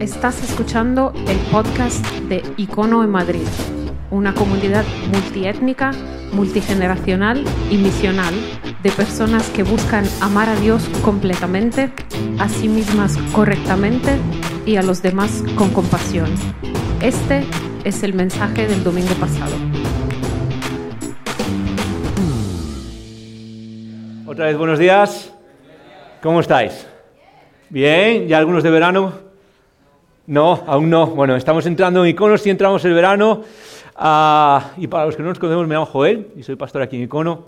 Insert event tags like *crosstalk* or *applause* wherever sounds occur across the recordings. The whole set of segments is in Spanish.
Estás escuchando el podcast de Icono en Madrid, una comunidad multiétnica, multigeneracional y misional de personas que buscan amar a Dios completamente, a sí mismas correctamente y a los demás con compasión. Este es el mensaje del domingo pasado. Otra vez buenos días. ¿Cómo estáis? Bien, ¿ya algunos de verano? No, aún no. Bueno, estamos entrando en Icono, sí entramos el verano. Ah, y para los que no nos conocemos, me llamo Joel y soy pastor aquí en Icono.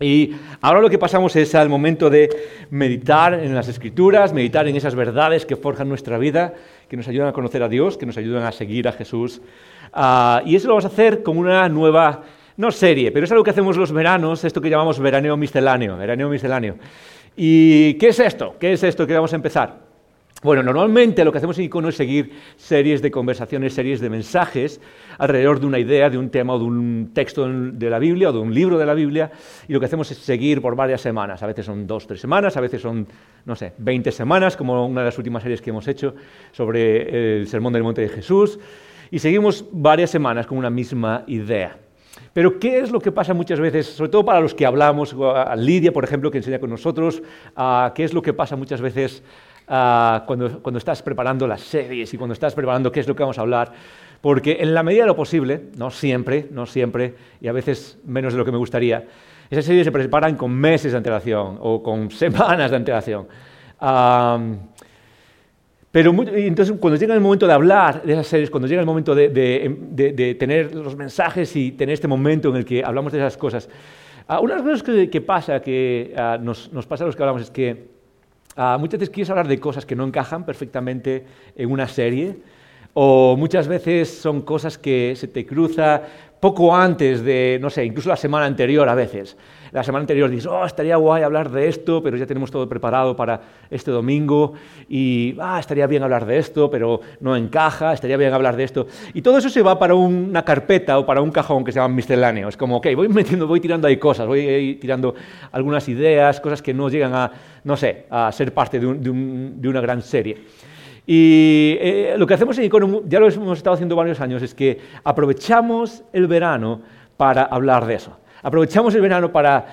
Y ahora lo que pasamos es al momento de meditar en las escrituras, meditar en esas verdades que forjan nuestra vida, que nos ayudan a conocer a Dios, que nos ayudan a seguir a Jesús. Ah, y eso lo vamos a hacer con una nueva, no serie, pero es algo que hacemos los veranos, esto que llamamos veraneo misceláneo, veraneo misceláneo. ¿Y qué es esto? ¿Qué es esto que vamos a empezar? Bueno, normalmente lo que hacemos en Icono es seguir series de conversaciones, series de mensajes alrededor de una idea, de un tema o de un texto de la Biblia o de un libro de la Biblia, y lo que hacemos es seguir por varias semanas. A veces son dos, tres semanas, a veces son, no sé, 20 semanas, como una de las últimas series que hemos hecho sobre el Sermón del Monte de Jesús, y seguimos varias semanas con una misma idea. Pero ¿qué es lo que pasa muchas veces, sobre todo para los que hablamos, a Lidia, por ejemplo, que enseña con nosotros, qué es lo que pasa muchas veces Ah, cuando, cuando estás preparando las series y cuando estás preparando qué es lo que vamos a hablar, porque en la medida de lo posible, no siempre, no siempre, y a veces menos de lo que me gustaría, esas series se preparan con meses de antelación o con *laughs* semanas de antelación. pero entonces cuando llega el momento de hablar de esas series, cuando llega el momento de, de, tener los mensajes y tener este momento en el que hablamos de esas cosas, uh, una de las cosas que, pasa, que ah, nos, nos, pasa a los que hablamos, es que Ah, muchas veces quieres hablar de cosas que no encajan perfectamente en una serie, o muchas veces son cosas que se te cruza poco antes de, no sé, incluso la semana anterior a veces. La semana anterior dices, oh, estaría guay hablar de esto, pero ya tenemos todo preparado para este domingo, y, ah, estaría bien hablar de esto, pero no encaja, estaría bien hablar de esto. Y todo eso se va para una carpeta o para un cajón que se llama misceláneo. Es como, ok, voy *laughs* metiendo, voy tirando ahí cosas, voy tirando algunas ideas, cosas que no llegan a, no sé, a ser parte de, de una gran serie. Y eh, lo que hacemos en Icono, ya lo hemos estado haciendo varios años, es que aprovechamos el verano para hablar de eso. Aprovechamos el verano para,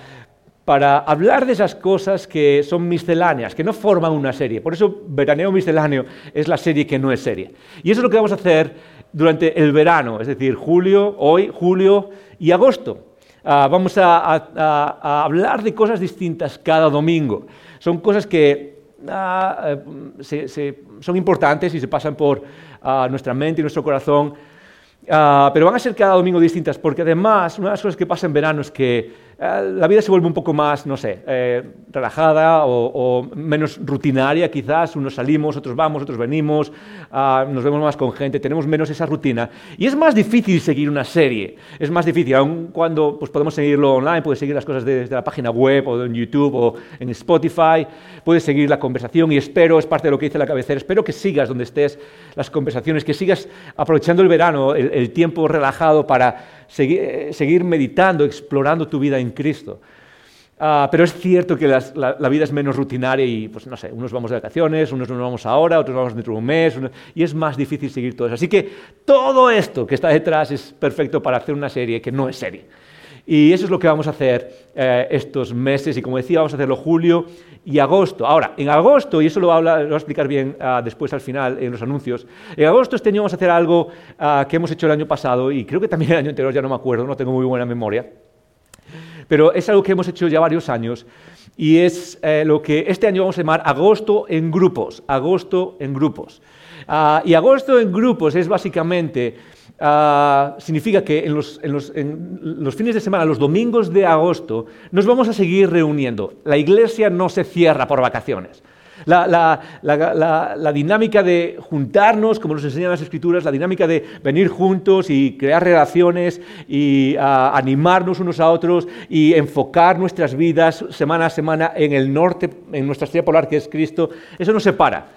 para hablar de esas cosas que son misceláneas, que no forman una serie. Por eso Veraneo Misceláneo es la serie que no es serie. Y eso es lo que vamos a hacer durante el verano, es decir, julio, hoy, julio y agosto. Ah, vamos a hablar de cosas distintas cada domingo. Son cosas que Ah, eh, son importantes y se pasan por ah, nuestra mente y nuestro corazón, ah, pero van a ser cada domingo distintas, porque además una de las cosas que pasa en verano es que la vida se vuelve un poco más, no sé, eh, relajada o, menos rutinaria quizás. Unos salimos, otros vamos, otros venimos, ah, nos vemos más con gente, tenemos menos esa rutina. Y es más difícil seguir una serie, es más difícil, aun cuando pues, podemos seguirlo online, puedes seguir las cosas desde la página web o en YouTube o en Spotify, puedes seguir la conversación y espero, es parte de lo que dice la cabecera, espero que sigas donde estés las conversaciones, que sigas aprovechando el verano, el tiempo relajado para seguir, meditando, explorando tu vida en Cristo. Ah, pero es cierto que la, vida es menos rutinaria y, pues no sé, unos vamos de vacaciones, unos nos vamos ahora, otros vamos dentro de un mes, y es más difícil seguir todo eso. Así que todo esto que está detrás es perfecto para hacer una serie que no es serie. Y eso es lo que vamos a hacer eh, estos meses, y como decía, vamos a hacerlo julio y agosto. Ahora, en agosto, y eso lo voy a, explicar bien ah, después al final en los anuncios, en agosto este año vamos a hacer algo ah, que hemos hecho el año pasado, y creo que también el año anterior, ya no me acuerdo, no tengo muy buena memoria, pero es algo que hemos hecho ya varios años, y es eh, lo que este año vamos a llamar agosto en grupos, agosto en grupos. Ah, y agosto en grupos es básicamente Ah, significa que en los, fines de semana, los domingos de agosto, nos vamos a seguir reuniendo. La iglesia no se cierra por vacaciones. La, dinámica de juntarnos, como nos enseñan las escrituras, la dinámica de venir juntos y crear relaciones y ah, animarnos unos a otros y enfocar nuestras vidas semana a semana en el norte, en nuestra estrella polar que es Cristo, eso no se para.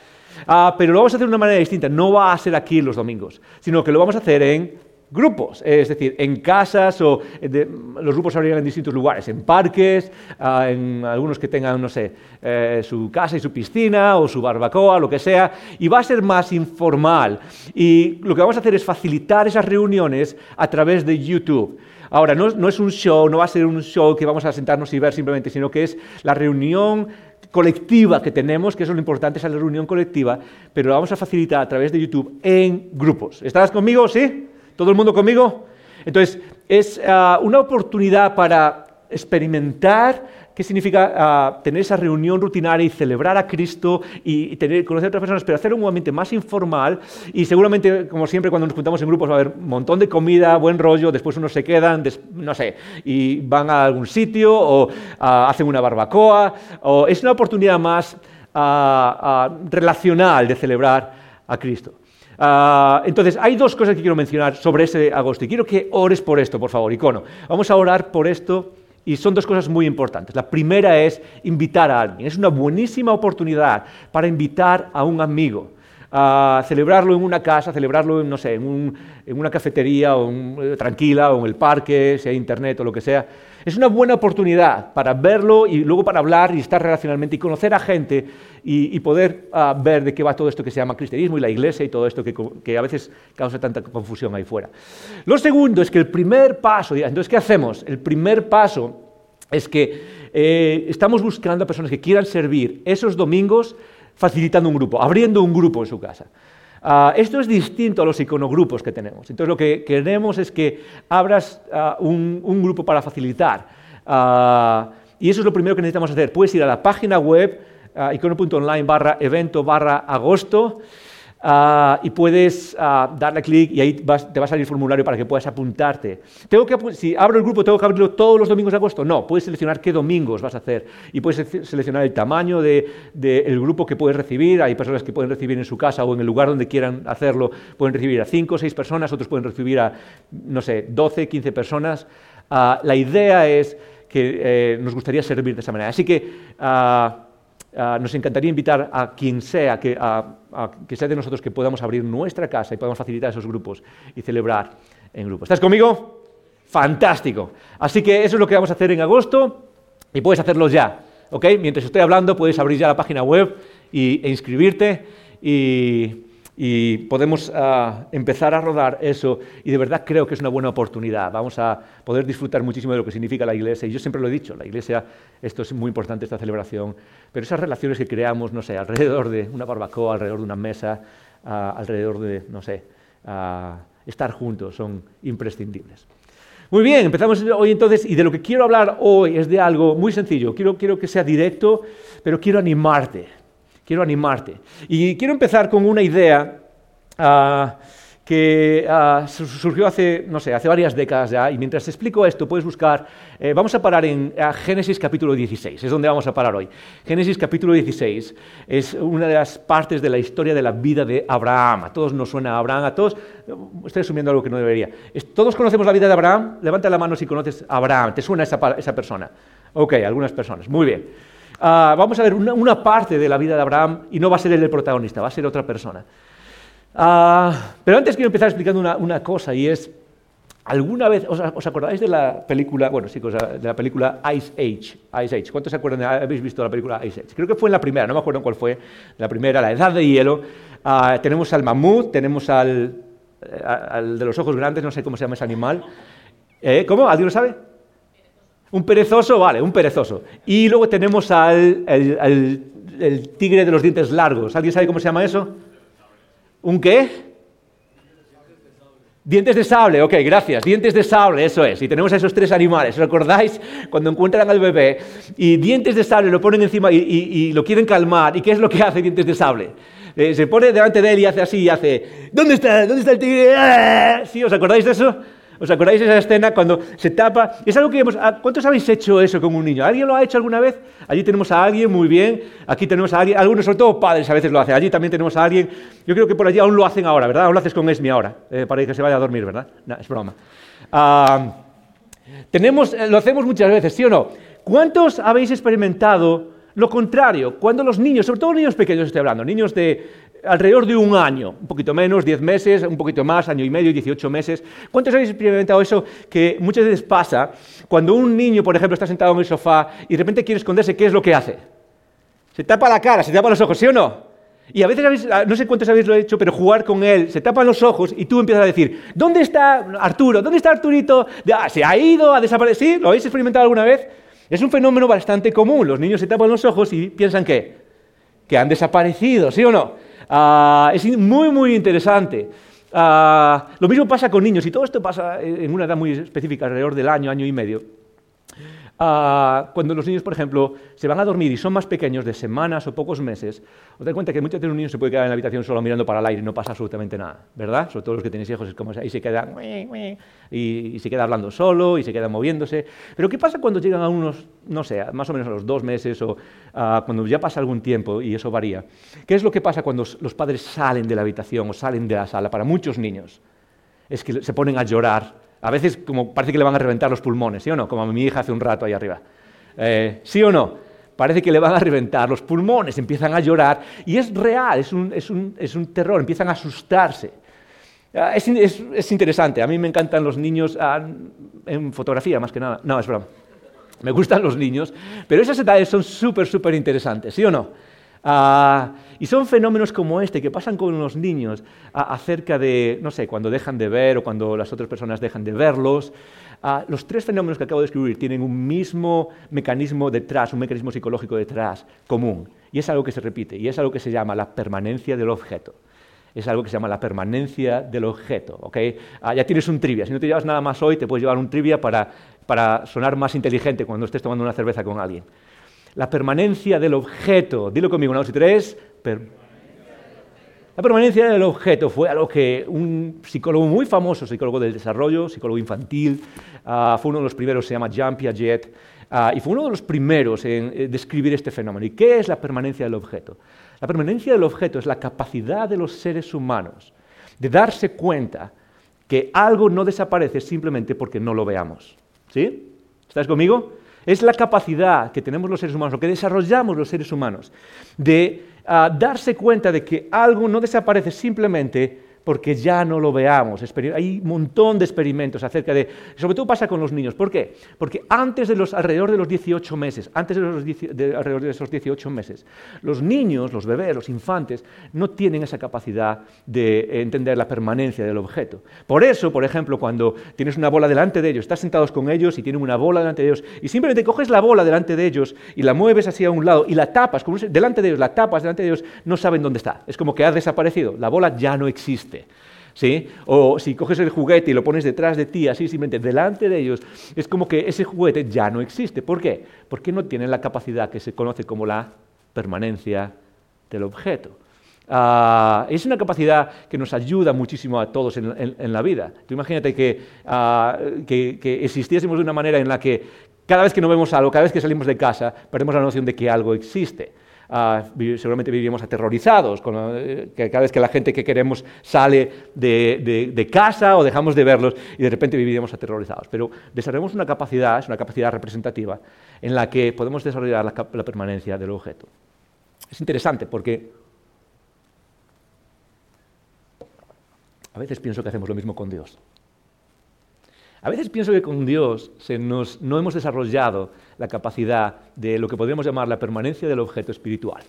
Ah, pero lo vamos a hacer de una manera distinta. No va a ser aquí los domingos, sino que lo vamos a hacer en grupos, es decir, en casas o los grupos habrían en distintos lugares, en parques, ah, en algunos que tengan, no sé, eh, su casa y su piscina o su barbacoa, lo que sea, y va a ser más informal. Y lo que vamos a hacer es facilitar esas reuniones a través de YouTube. Ahora, no, no es un show, no va a ser un show que vamos a sentarnos y ver simplemente, sino que es la reunión colectiva que tenemos, que eso es lo importante, es la reunión colectiva, pero la vamos a facilitar a través de YouTube en grupos. ¿Estás conmigo? ¿Sí? ¿Todo el mundo conmigo? Entonces, es ah, una oportunidad para experimentar qué significa ah, tener esa reunión rutinaria y celebrar a Cristo y, tener, conocer a otras personas, pero hacerlo un ambiente más informal y seguramente, como siempre, cuando nos juntamos en grupos va a haber un montón de comida, buen rollo, después unos se quedan, no sé, y van a algún sitio o ah, hacen una barbacoa, o es una oportunidad más relacional de celebrar a Cristo. Ah, entonces, hay dos cosas que quiero mencionar sobre ese agosto y quiero que ores por esto, por favor, icono. Vamos a orar por esto y son dos cosas muy importantes. La primera es invitar a alguien. Es una buenísima oportunidad para invitar a un amigo a celebrarlo en una casa, celebrarlo en, no sé, en, una cafetería o eh, tranquila o en el parque, sea internet o lo que sea. Es una buena oportunidad para verlo y luego para hablar y estar relacionalmente y conocer a gente y, poder ah, ver de qué va todo esto que se llama cristianismo y la iglesia y todo esto que, a veces causa tanta confusión ahí fuera. Lo segundo es que el primer paso, entonces, ¿qué hacemos? El primer paso es que eh, estamos buscando a personas que quieran servir esos domingos facilitando un grupo, abriendo un grupo en su casa. Ah, esto es distinto a los iconogrupos que tenemos. Entonces lo que queremos es que abras ah, un, grupo para facilitar. Ah, y eso es lo primero que necesitamos hacer. Puedes ir a la página web icono.online barra evento barra agosto Ah, y puedes uh, darle clic y ahí te va a salir el formulario para que puedas apuntarte. Tengo que, si abro el grupo, ¿tengo que abrirlo todos los domingos de agosto? No, puedes seleccionar qué domingos vas a hacer y puedes seleccionar el tamaño del de, grupo que puedes recibir. Hay personas que pueden recibir en su casa o en el lugar donde quieran hacerlo, pueden recibir a 5 o 6 personas, otros pueden recibir a, no sé, 12, 15 personas. Uh, la idea es que eh, nos gustaría servir de esa manera. Así que Ah, nos encantaría invitar a quien sea que, que sea de nosotros que podamos abrir nuestra casa y podamos facilitar esos grupos y celebrar en grupos. ¿Estás conmigo? Fantástico. Así que eso es lo que vamos a hacer en agosto y puedes hacerlo ya. ¿ok? Mientras estoy hablando puedes abrir ya la página web y, e inscribirte y, y podemos ah, empezar a rodar eso y de verdad creo que es una buena oportunidad. Vamos a poder disfrutar muchísimo de lo que significa la iglesia y yo siempre lo he dicho, la iglesia, esto es muy importante, esta celebración, pero esas relaciones que creamos, no sé, alrededor de una barbacoa, alrededor de una mesa, ah, alrededor de, no sé, ah, estar juntos son imprescindibles. Muy bien, empezamos hoy entonces y de lo que quiero hablar hoy es de algo muy sencillo, quiero, quiero que sea directo, pero quiero animarte quiero animarte. Y quiero empezar con una idea ah, que ah, surgió hace, no sé, hace varias décadas ya, y mientras te explico esto, puedes buscar, eh, vamos a parar en Génesis capítulo 16, es donde vamos a parar hoy. Génesis capítulo 16 es una de las partes de la historia de la vida de Abraham. A todos nos suena a Abraham, a todos, estoy asumiendo algo que no debería. ¿Todos conocemos la vida de Abraham? Levanta la mano si conoces a Abraham, ¿te suena esa, esa persona? Ok, algunas personas, muy bien. Ah, vamos a ver una, parte de la vida de Abraham y no va a ser él el protagonista, va a ser otra persona. Ah, pero antes quiero empezar explicando una, cosa y es, ¿alguna vez os, acordáis de la película, bueno, sí, de la película Ice Age? Ice Age. ¿Cuántos se acuerdan? ¿Habéis visto la película Ice Age? Creo que fue en la primera, no me acuerdo cuál fue, la primera, la Edad de Hielo. Ah, tenemos al mamut, tenemos al, al, de los ojos grandes, no sé cómo se llama ese animal. ¿Eh? ¿Cómo? ¿Alguien lo sabe? Un perezoso, vale, un perezoso. Y luego tenemos al el tigre de los dientes largos. ¿Alguien sabe cómo se llama eso? ¿Un qué? Dientes de sable, ok, gracias. Dientes de sable, eso es. Y tenemos a esos tres animales. ¿Os acordáis? Cuando encuentran al bebé y dientes de sable lo ponen encima y, lo quieren calmar. ¿Y qué es lo que hace dientes de sable? Eh, se pone delante de él y hace así y hace, ¿dónde está? ¿Dónde está el tigre? ¡Ah! ¿Sí? ¿Os acordáis de eso? ¿Os acordáis de esa escena cuando se tapa? Es algo que hemos... Ah, ¿Cuántos habéis hecho eso con un niño? ¿Alguien lo ha hecho alguna vez? Allí tenemos a alguien, muy bien. Aquí tenemos a alguien, algunos, sobre todo padres, a veces lo hacen. Allí también tenemos a alguien. Yo creo que por allí aún lo hacen ahora, ¿verdad? Aún lo haces con Esmi ahora, eh, para que se vaya a dormir, ¿verdad? No, es broma. Ah, tenemos, eh, lo hacemos muchas veces, ¿sí o no? ¿Cuántos habéis experimentado lo contrario? Cuando los niños, sobre todo niños pequeños estoy hablando, niños de alrededor de un año, un poquito menos, 10 meses, un poquito más, año y medio, 18 meses. ¿Cuántos habéis experimentado eso que muchas veces pasa cuando un niño, por ejemplo, está sentado en el sofá y de repente quiere esconderse, ¿qué es lo que hace? Se tapa la cara, se tapa los ojos, ¿sí o no? Y a veces, no sé cuántos habéis lo hecho, pero jugar con él, se tapan los ojos y tú empiezas a decir, ¿dónde está Arturo? ¿Dónde está Arturito? Ah, ¿Se ha ido? ¿Ha desaparecido? ¿Lo habéis experimentado alguna vez? Es un fenómeno bastante común. Los niños se tapan los ojos y piensan que, que han desaparecido, ¿sí o no? Ah, es muy, muy interesante. lo mismo pasa con niños, y todo esto pasa en una edad muy específica, alrededor del año, año y medio. Ah, cuando los niños, por ejemplo, se van a dormir y son más pequeños, de semanas o pocos meses, os dais cuenta que muchas veces un niño se puede quedar en la habitación solo mirando para el aire y no pasa absolutamente nada, ¿verdad? Sobre todo los que tenéis hijos, es como ahí se queda y, se queda hablando solo y se queda moviéndose. Pero ¿qué pasa cuando llegan a unos, no sé, más o menos a los dos meses o ah, cuando ya pasa algún tiempo y eso varía? ¿Qué es lo que pasa cuando los padres salen de la habitación o salen de la sala? Para muchos niños es que se ponen a llorar a veces como parece que le van a reventar los pulmones, ¿sí o no? Como a mi hija hace un rato ahí arriba. Eh, ¿Sí o no? Parece que le van a reventar los pulmones, empiezan a llorar y es real, es un, es un, es un terror, empiezan a asustarse. Ah, es, es, interesante, a mí me encantan los niños ah, en fotografía más que nada. No, es broma. Me gustan los niños, pero esas edades son súper, súper interesantes, ¿sí o no? Ah, y son fenómenos como este que pasan con los niños acerca de, no sé, cuando dejan de ver o cuando las otras personas dejan de verlos. Ah, los tres fenómenos que acabo de escribir tienen un mismo mecanismo detrás, un mecanismo psicológico detrás común. Y es algo que se repite, y es algo que se llama la permanencia del objeto. Es algo que se llama la permanencia del objeto. ¿okay? Ah, ya tienes un trivia. Si no te llevas nada más hoy, te puedes llevar un trivia para, para sonar más inteligente cuando estés tomando una cerveza con alguien. La permanencia del objeto. Dilo conmigo, una, dos y tres. la permanencia del objeto fue algo que un psicólogo muy famoso, psicólogo del desarrollo, psicólogo infantil, ah, fue uno de los primeros, se llama Jean Piaget, ah, y fue uno de los primeros en eh, describir este fenómeno. ¿Y qué es la permanencia del objeto? La permanencia del objeto es la capacidad de los seres humanos de darse cuenta que algo no desaparece simplemente porque no lo veamos. ¿Sí? ¿Estás conmigo? Es la capacidad que tenemos los seres humanos, lo que desarrollamos los seres humanos, de ah, darse cuenta de que algo no desaparece simplemente porque ya no lo veamos. Hay un montón de experimentos acerca de... Sobre todo pasa con los niños. ¿Por qué? Porque antes de los, alrededor de los 18 meses, antes de, los, alrededor de esos 18 meses, los niños, los bebés, los infantes, no tienen esa capacidad de entender la permanencia del objeto. Por eso, por ejemplo, cuando tienes una bola delante de ellos, estás sentados con ellos y tienen una bola delante de ellos, y simplemente coges la bola delante de ellos y la mueves hacia un lado y la tapas, delante de ellos, la tapas delante de ellos, no saben dónde está. Es como que ha desaparecido. La bola ya no existe. ¿Sí? O si coges el juguete y lo pones detrás de ti, así simplemente delante de ellos, es como que ese juguete ya no existe. ¿Por qué? Porque no tiene la capacidad que se conoce como la permanencia del objeto. Ah, es una capacidad que nos ayuda muchísimo a todos en, la vida. Imagínate ah, que existiésemos de una manera en la que cada vez que no vemos algo, cada vez que salimos de casa, perdemos la noción de que algo existe. Seguramente viviríamos aterrorizados eh, cada vez que la gente que queremos sale de, casa o dejamos de verlos y de repente viviríamos aterrorizados. Pero desarrollamos una capacidad, es una capacidad representativa, en la que podemos desarrollar la, la permanencia del objeto. Es interesante porque a veces pienso que hacemos lo mismo con Dios. A veces pienso que con Dios no hemos desarrollado la capacidad de lo que podríamos llamar la permanencia del objeto espiritual.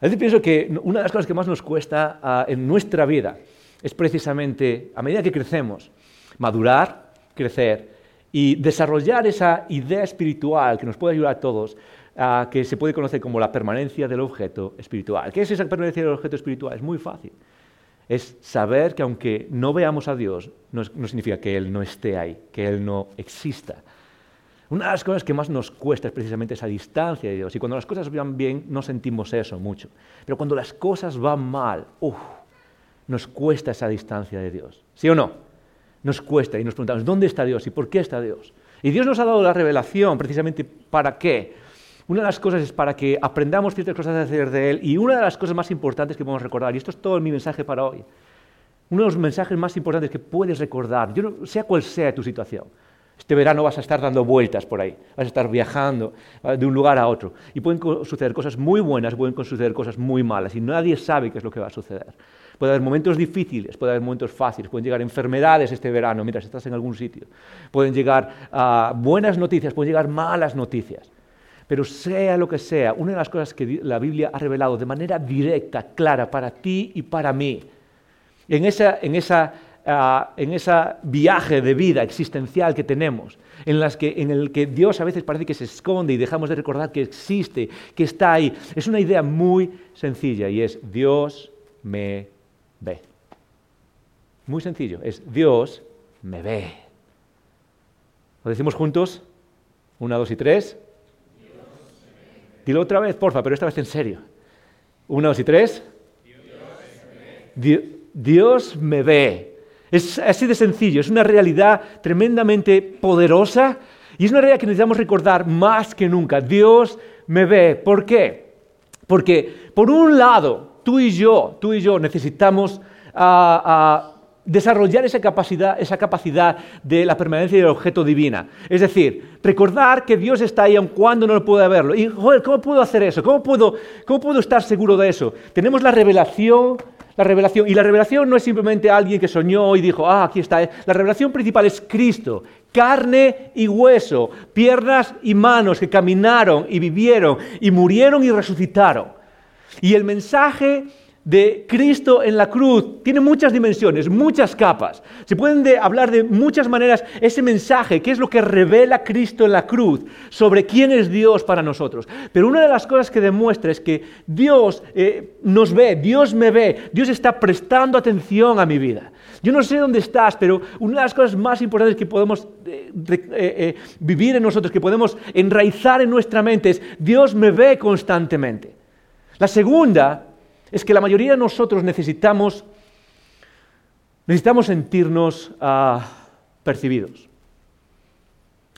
A veces pienso que una de las cosas que más nos cuesta ah, en nuestra vida es precisamente, a medida que crecemos, madurar, crecer y desarrollar esa idea espiritual que nos puede ayudar a todos, ah, que se puede conocer como la permanencia del objeto espiritual. ¿Qué es esa permanencia del objeto espiritual? Es muy fácil es saber que aunque no veamos a Dios, no, significa que Él no esté ahí, que Él no exista. Una de las cosas que más nos cuesta es precisamente esa distancia de Dios. Y cuando las cosas van bien, no sentimos eso mucho. Pero cuando las cosas van mal, nos cuesta esa distancia de Dios. ¿Sí o no? Nos cuesta y nos preguntamos, ¿dónde está Dios y por qué está Dios? Y Dios nos ha dado la revelación precisamente para qué. Una de las cosas es para que aprendamos ciertas cosas a hacer de Él y una de las cosas más importantes que podemos recordar, y esto es todo mi mensaje para hoy, uno de los mensajes más importantes que puedes recordar, yo no, sea cual sea tu situación, Este verano vas a estar dando vueltas por ahí, vas a estar viajando ah, de un lugar a otro. Y pueden suceder cosas muy buenas, pueden suceder cosas muy malas, y nadie sabe qué es lo que va a suceder. Puede haber momentos difíciles, puede haber momentos fáciles, pueden llegar enfermedades este verano mientras estás en algún sitio, pueden llegar ah, buenas noticias, pueden llegar malas noticias. Pero sea lo que sea, una de las cosas que la Biblia ha revelado de manera directa, clara, para ti y para mí, en esa, en ese viaje de vida existencial que tenemos, en, las que, en el que Dios a veces parece que se esconde y dejamos de recordar que existe, que está ahí. Es una idea muy sencilla y es Dios me ve. Muy sencillo, es Dios me ve. ¿Lo decimos juntos? Una, dos y tres. Dilo otra vez, porfa, pero esta vez en serio. Una, dos y tres. Dios me ve. Es así de sencillo, es una realidad tremendamente poderosa y es una realidad que necesitamos recordar más que nunca. Dios me ve. ¿Por qué? Porque, por un lado, tú y yo, tú y yo necesitamos ah, desarrollar esa capacidad, esa capacidad de la permanencia del objeto divina. Es decir, recordar que Dios está ahí aun cuando no pueda verlo. Y, ¿cómo puedo hacer eso? ¿Cómo puedo, ¿Cómo puedo estar seguro de eso? Tenemos la revelación la revelación. Y la revelación no es simplemente alguien que soñó y dijo, ah, aquí está. La revelación principal es Cristo, carne y hueso, piernas y manos que caminaron y vivieron y murieron y resucitaron. Y el mensaje de Cristo en la cruz tiene muchas dimensiones, muchas capas. Se pueden hablar de muchas maneras ese mensaje, que es lo que revela Cristo en la cruz sobre quién es Dios para nosotros. Pero una de las cosas que demuestra es que Dios eh, nos ve, Dios me ve, Dios está prestando atención a mi vida. Yo no sé dónde estás, pero una de las cosas más importantes que podemos eh, eh, vivir en nosotros, que podemos enraizar en nuestra mente es Dios me ve constantemente. La segunda es que la mayoría de nosotros necesitamos, necesitamos sentirnos ah, percibidos.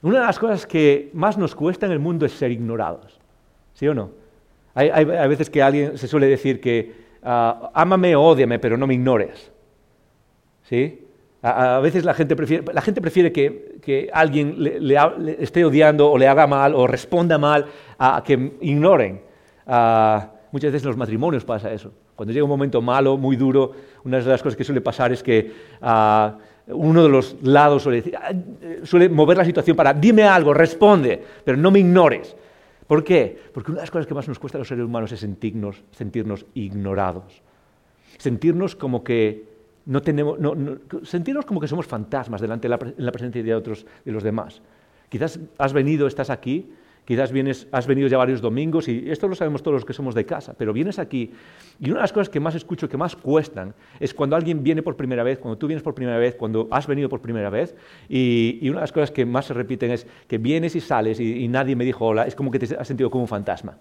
Una de las cosas que más nos cuesta en el mundo es ser ignorados. ¿Sí o no? Hay, veces que alguien se suele decir que uh, ámame o ódiame, pero no me ignores. ¿Sí? A, veces la gente prefiere, la gente prefiere que, alguien le, esté odiando o le haga mal o responda mal a, que ignoren. Ah, Muchas veces en los matrimonios pasa eso. Cuando llega un momento malo, muy duro, una de las cosas que suele pasar es que ah, uno de los lados suele, ah, suele mover la situación para, dime algo, responde, pero no me ignores. ¿Por qué? Porque una de las cosas que más nos cuesta a los seres humanos es sentirnos, sentirnos ignorados. Sentirnos como que no tenemos, sentirnos como que somos fantasmas delante de la, en la presencia de otros, de los demás. Quizás has venido, estás aquí Quizás vienes, has venido ya varios domingos y esto lo sabemos todos los que somos de casa, pero vienes aquí y una de las cosas que más escucho, que más cuestan, es cuando alguien viene por primera vez, cuando tú vienes por primera vez, cuando has venido por primera vez y, una de las cosas que más se repiten es que vienes y sales y, y nadie me dijo hola, es como que te has sentido como un fantasma.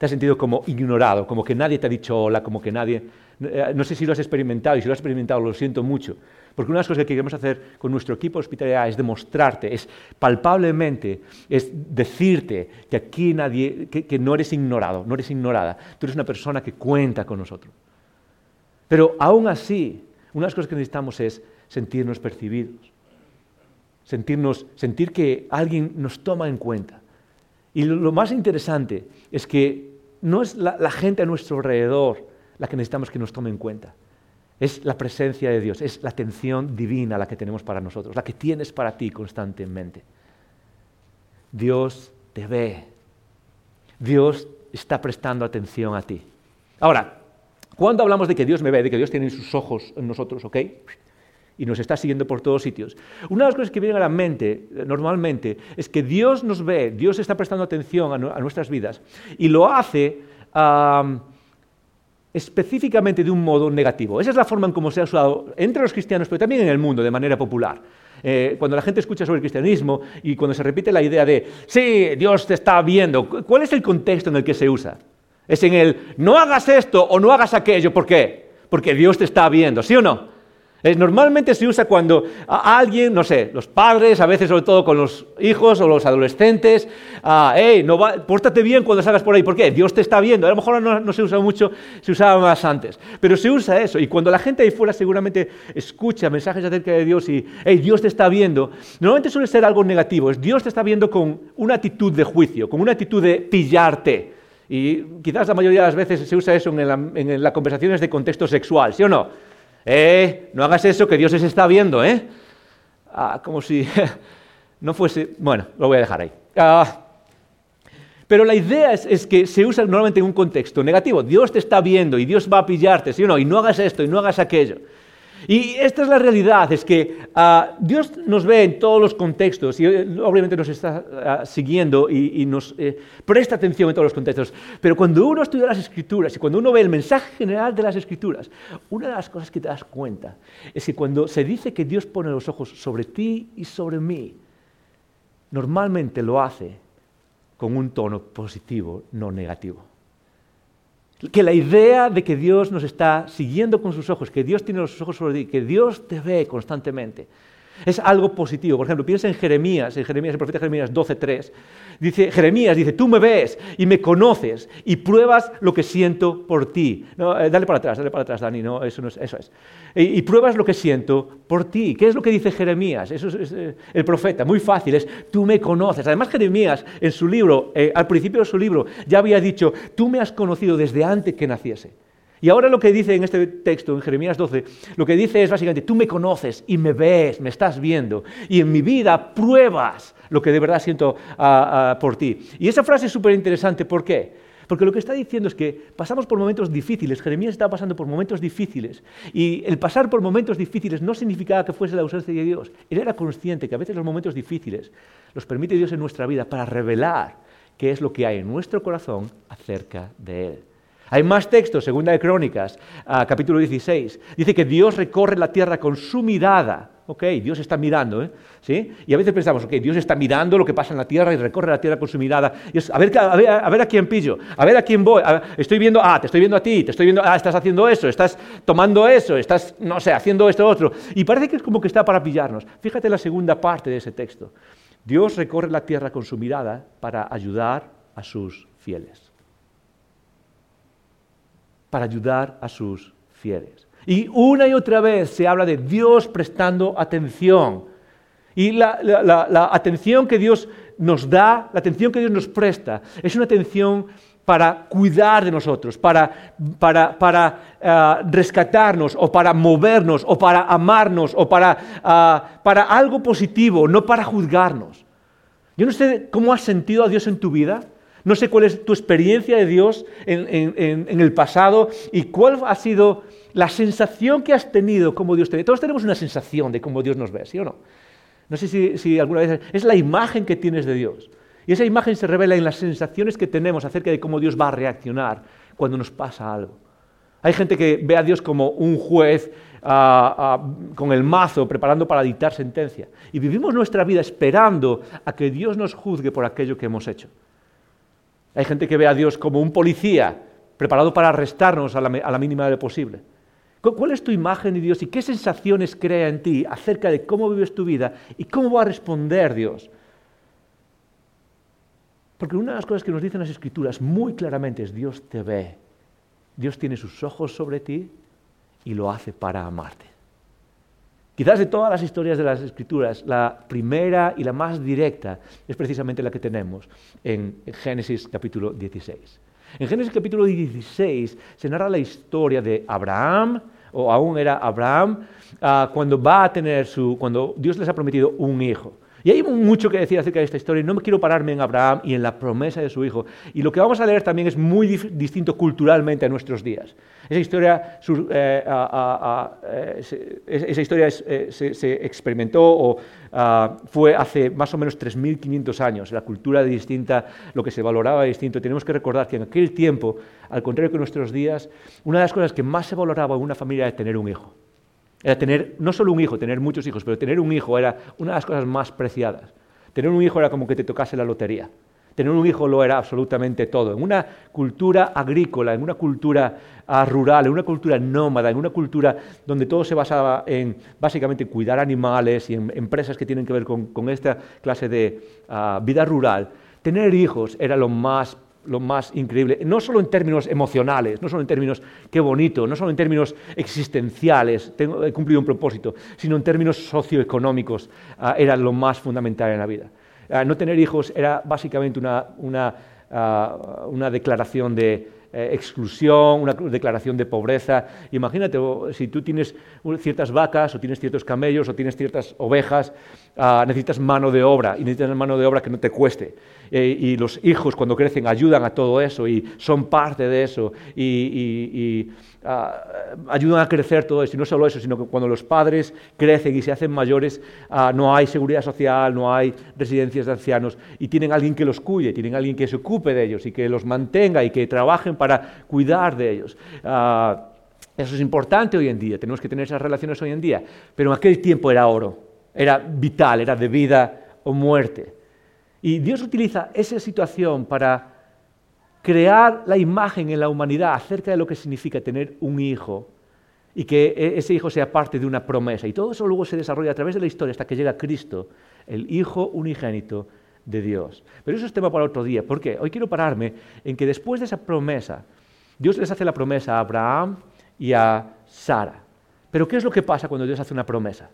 Te has sentido como ignorado, como que nadie te ha dicho hola, como que nadie... Eh, no sé si lo has experimentado y si lo has experimentado lo siento mucho, porque una de las cosas que queremos hacer con nuestro equipo de hospitalidad es demostrarte, es palpablemente, es decirte que aquí nadie, que, no eres ignorado, no eres ignorada. Tú eres una persona que cuenta con nosotros. Pero aún así, una de las cosas que necesitamos es sentirnos percibidos, sentirnos, sentir que alguien nos toma en cuenta. Y lo, más interesante es que no es la gente a nuestro alrededor la que necesitamos que nos tome en cuenta es la presencia de Dios, es la atención divina la que tenemos para nosotros, la que tienes para ti constantemente. Dios te ve. Dios está prestando atención a ti. Ahora, cuando hablamos de que Dios me ve, de que Dios tiene sus ojos en nosotros, ¿ok? Y nos está siguiendo por todos sitios. Una de las cosas que vienen a la mente eh, normalmente es que Dios nos ve, Dios está prestando atención a, nuestras vidas y lo hace específicamente de un modo negativo. Esa es la forma en cómo se ha usado entre los cristianos, pero también en el mundo, de manera popular. Eh, cuando la gente escucha sobre el cristianismo y cuando se repite la idea de, sí, Dios te está viendo, ¿cuál es el contexto en el que se usa? Es en el, no hagas esto o no hagas aquello, ¿por qué? Porque Dios te está viendo, ¿sí o no? Eh, normalmente se usa cuando alguien, no sé, los padres, a veces sobre todo con los hijos o los adolescentes, ah, hey, no va, pórtate bien cuando salgas por ahí. ¿Por qué? Dios te está viendo. A lo mejor no, se usa mucho, se usaba más antes. Pero se usa eso. Y cuando la gente ahí fuera seguramente escucha mensajes acerca de Dios y, hey, Dios te está viendo, normalmente suele ser algo negativo. Es Dios te está viendo con una actitud de juicio, con una actitud de pillarte. Y quizás la mayoría de las veces se usa eso en, en las conversaciones de contexto sexual, ¿sí o no? Eh, no hagas eso que Dios se está viendo, ¿eh? Ah, como si *laughs* no fuese... Bueno, lo voy a dejar ahí. Ah, pero la idea es, que se usa normalmente en un contexto negativo. Dios te está viendo y Dios va a pillarte, ¿sí o no? Y no hagas esto y no hagas aquello. Y esta es la realidad, es que ah, Dios nos ve en todos los contextos y eh, obviamente nos está ah, siguiendo y, nos eh, presta atención en todos los contextos. Pero cuando uno estudia las escrituras y cuando uno ve el mensaje general de las escrituras, una de las cosas que te das cuenta es que cuando se dice que Dios pone los ojos sobre ti y sobre mí, normalmente lo hace con un tono positivo, no negativo. Que la idea de que Dios nos está siguiendo con sus ojos, que Dios tiene los ojos sobre ti, que Dios te ve constantemente, es algo positivo. Por ejemplo, piensa en Jeremías, en Jeremías, el profeta Jeremías 12.3. Dice, Jeremías dice, tú me ves y me conoces y pruebas lo que siento por ti. No, eh, dale para atrás, dale para atrás, Dani, no, eso, no es, eso es. Y, pruebas lo que siento por ti. ¿Qué es lo que dice Jeremías? Eso es, eh, el profeta, muy fácil, es tú me conoces. Además, Jeremías en su libro, eh, al principio de su libro, ya había dicho, tú me has conocido desde antes que naciese. Y ahora lo que dice en este texto, en Jeremías 12, lo que dice es básicamente, tú me conoces y me ves, me estás viendo, y en mi vida pruebas lo que de verdad siento ah, ah, por ti. Y esa frase es súper interesante, ¿por qué? Porque lo que está diciendo es que pasamos por momentos difíciles, Jeremías estaba pasando por momentos difíciles, y el pasar por momentos difíciles no significaba que fuese la ausencia de Dios. Él era consciente que a veces los momentos difíciles los permite Dios en nuestra vida para revelar qué es lo que hay en nuestro corazón acerca de Él. Hay más textos, segunda de Crónicas, ah, capítulo 16. Dice que Dios recorre la tierra con su mirada. Ok, Dios está mirando, ¿eh? ¿Sí? Y a veces pensamos, ok, Dios está mirando lo que pasa en la tierra y recorre la tierra con su mirada. Es, a, ver, a, ver, a, ver, a quién pillo, a ver a quién voy. estoy viendo, ah, te estoy viendo a ti, te estoy viendo, ah, estás haciendo eso, estás tomando eso, estás, no sé, haciendo esto otro. Y parece que es como que está para pillarnos. Fíjate la segunda parte de ese texto. Dios recorre la tierra con su mirada para ayudar a sus fieles para ayudar a sus fieles. Y una y otra vez se habla de Dios prestando atención. Y la, atención que Dios nos da, la atención que Dios nos presta, es una atención para cuidar de nosotros, para, para, eh, rescatarnos o para movernos o para amarnos o para, eh, para algo positivo, no para juzgarnos. Yo no sé cómo has sentido a Dios en tu vida. No sé cuál es tu experiencia de Dios en, el pasado y cuál ha sido la sensación que has tenido como Dios te ve. Todos tenemos una sensación de cómo Dios nos ve, ¿sí o no? No sé si, alguna vez es la imagen que tienes de Dios. Y esa imagen se revela en las sensaciones que tenemos acerca de cómo Dios va a reaccionar cuando nos pasa algo. Hay gente que ve a Dios como un juez ah, ah, con el mazo preparando para dictar sentencia. Y vivimos nuestra vida esperando a que Dios nos juzgue por aquello que hemos hecho. Hay gente que ve a Dios como un policía preparado para arrestarnos a la, mínima de posible. ¿Cuál es tu imagen de Dios y qué sensaciones crea en ti acerca de cómo vives tu vida y cómo va a responder Dios? Porque una de las cosas que nos dicen las escrituras muy claramente es Dios te ve. Dios tiene sus ojos sobre ti y lo hace para amarte. Quizás de todas las historias de las Escrituras, la primera y la más directa es precisamente la que tenemos en Génesis capítulo 16. En Génesis capítulo 16 se narra la historia de Abraham, o aún era Abraham, ah, cuando va a tener su, cuando Dios les ha prometido un hijo. Y hay mucho que decir acerca de esta historia, no me quiero pararme en Abraham y en la promesa de su hijo. Y lo que vamos a leer también es muy distinto culturalmente a nuestros días. Esa historia, eh, eh, esa historia eh, se, experimentó o ah, fue hace más o menos 3.500 años. La cultura distinta, lo que se valoraba distinto. Tenemos que recordar que en aquel tiempo, al contrario que en nuestros días, una de las cosas que más se valoraba en una familia era tener un hijo. Era tener no solo un hijo, tener muchos hijos, pero tener un hijo era una de las cosas más preciadas. Tener un hijo era como que te tocase la lotería. Tener un hijo lo era absolutamente todo. En una cultura agrícola, en una cultura ah, rural, en una cultura nómada, en una cultura donde todo se basaba en básicamente cuidar animales y en empresas que tienen que ver con, esta clase de ah, vida rural, tener hijos era lo más lo más increíble, no solo en términos emocionales, no solo en términos qué bonito, no solo en términos existenciales, tengo, he cumplido un propósito, sino en términos socioeconómicos, ah, era lo más fundamental en la vida. Ah, no tener hijos era básicamente una, una, ah, una declaración de eh, exclusión, una declaración de pobreza. Imagínate, si tú tienes ciertas vacas, o tienes ciertos camellos, o tienes ciertas ovejas, necesitas mano de obra, y necesitas mano de obra que no te cueste. Eh, y los hijos, cuando crecen, ayudan a todo eso, y son parte de eso, y Ah, ayudan a crecer todo eso. Y no solo eso, sino que cuando los padres crecen y se hacen mayores, ah, no hay seguridad social, no hay residencias de ancianos y tienen alguien que los cuide, tienen alguien que se ocupe de ellos y que los mantenga y que trabajen para cuidar de ellos. Ah, eso es importante hoy en día, tenemos que tener esas relaciones hoy en día, pero en aquel tiempo era oro, era vital, era de vida o muerte. Y Dios utiliza esa situación para crear la imagen en la humanidad acerca de lo que significa tener un hijo y que e, ese hijo sea parte de una promesa. Y todo eso luego se desarrolla a través de la historia hasta que llega Cristo, el Hijo unigénito de Dios. Pero eso es tema para otro día. ¿Por qué? Hoy quiero pararme en que después de esa promesa, Dios les hace la promesa a Abraham y a Sara. Pero ¿qué es lo que pasa cuando Dios hace una promesa?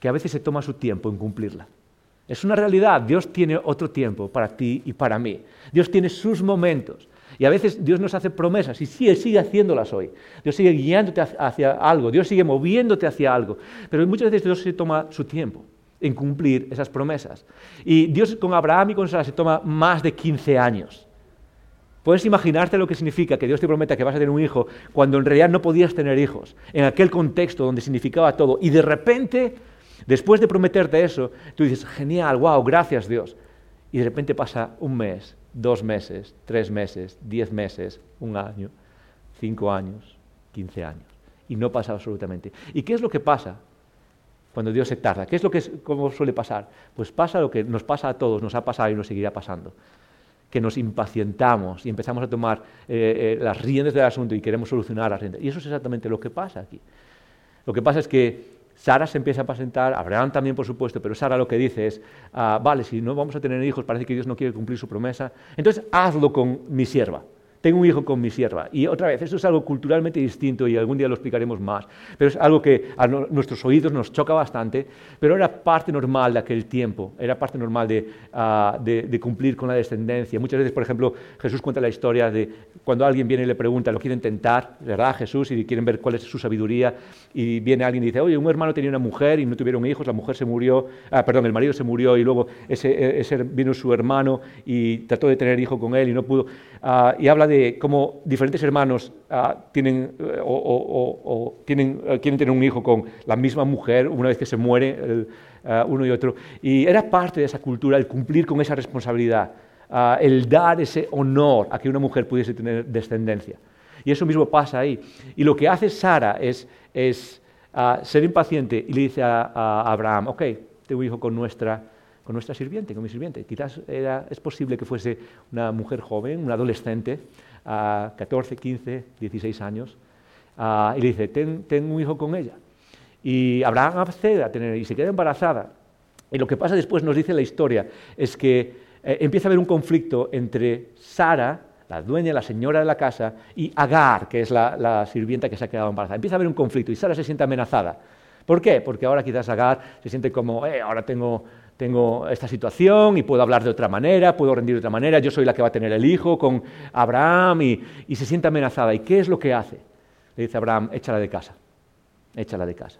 Que a veces se toma su tiempo en cumplirla. Es una realidad. Dios tiene otro tiempo para ti y para mí. Dios tiene sus momentos. Y a veces Dios nos hace promesas y sigue, sigue haciéndolas hoy. Dios sigue guiándote hacia algo, Dios sigue moviéndote hacia algo. Pero muchas veces Dios se toma su tiempo en cumplir esas promesas. Y Dios con Abraham y con Sara se toma más de 15 años. Puedes imaginarte lo que significa que Dios te prometa que vas a tener un hijo cuando en realidad no podías tener hijos, en aquel contexto donde significaba todo. Y de repente Después de prometerte eso, tú dices, genial, wow, gracias Dios. Y de repente pasa un mes, dos meses, tres meses, diez meses, un año, cinco años, quince años. Y no pasa absolutamente. ¿Y qué es lo que pasa cuando Dios se tarda? ¿Qué es lo que cómo suele pasar? Pues pasa lo que nos pasa a todos, nos ha pasado y nos seguirá pasando. Que nos impacientamos y empezamos a tomar eh, eh, las riendas del asunto y queremos solucionar las riendas. Y eso es exactamente lo que pasa aquí. Lo que pasa es que Sara se empieza a presentar, Abraham también, por supuesto, pero Sara lo que dice es, ah, vale, si no vamos a tener hijos, parece que Dios no quiere cumplir su promesa, entonces hazlo con mi sierva tengo un hijo con mi sierva. Y otra vez, eso es algo culturalmente distinto y algún día lo explicaremos más, pero es algo que a nuestros oídos nos choca bastante, pero era parte normal de aquel tiempo, era parte normal ah, de, cumplir con la descendencia. Muchas veces, por ejemplo, Jesús cuenta la historia de cuando alguien viene y le pregunta, lo quieren tentar, ¿verdad? Jesús, y quieren ver cuál es su sabiduría, y viene alguien y dice, oye, un hermano tenía una mujer y no tuvieron hijos, la mujer se murió, ah, perdón, el marido se murió y luego ese, ese vino su hermano y trató de tener hijo con él y no pudo. Ah, y habla de cómo diferentes hermanos ah, tienen, eh, o, tienen, eh, quieren tener un hijo con la misma mujer una vez que se muere ah, uno y otro. Y era parte de esa cultura el cumplir con esa responsabilidad, el dar ese honor a que una mujer pudiese tener descendencia. Y eso mismo pasa ahí. Y lo que hace Sara es, es ser impaciente y le dice a, Abraham, ok, tengo un hijo con nuestra con nuestra sirviente, con mi sirviente. Quizás era, es posible que fuese una mujer joven, una adolescente, a 14, 15, 16 años, y le dice, ten, un hijo con ella. Y Abraham accede a tener, y se queda embarazada. Y lo que pasa después, nos dice la historia, es que eh, empieza a haber un conflicto entre Sara, la dueña, la señora de la casa, y Agar, que es la, la sirvienta que se ha quedado embarazada. Empieza a haber un conflicto y Sara se siente amenazada. ¿Por qué? Porque ahora quizás Agar se siente como, eh, ahora tengo tengo esta situación y puedo hablar de otra manera, puedo rendir de otra manera, yo soy la que va a tener el hijo con Abraham y, se siente amenazada. ¿Y qué es lo que hace? Le dice Abraham, échala de casa, échala de casa.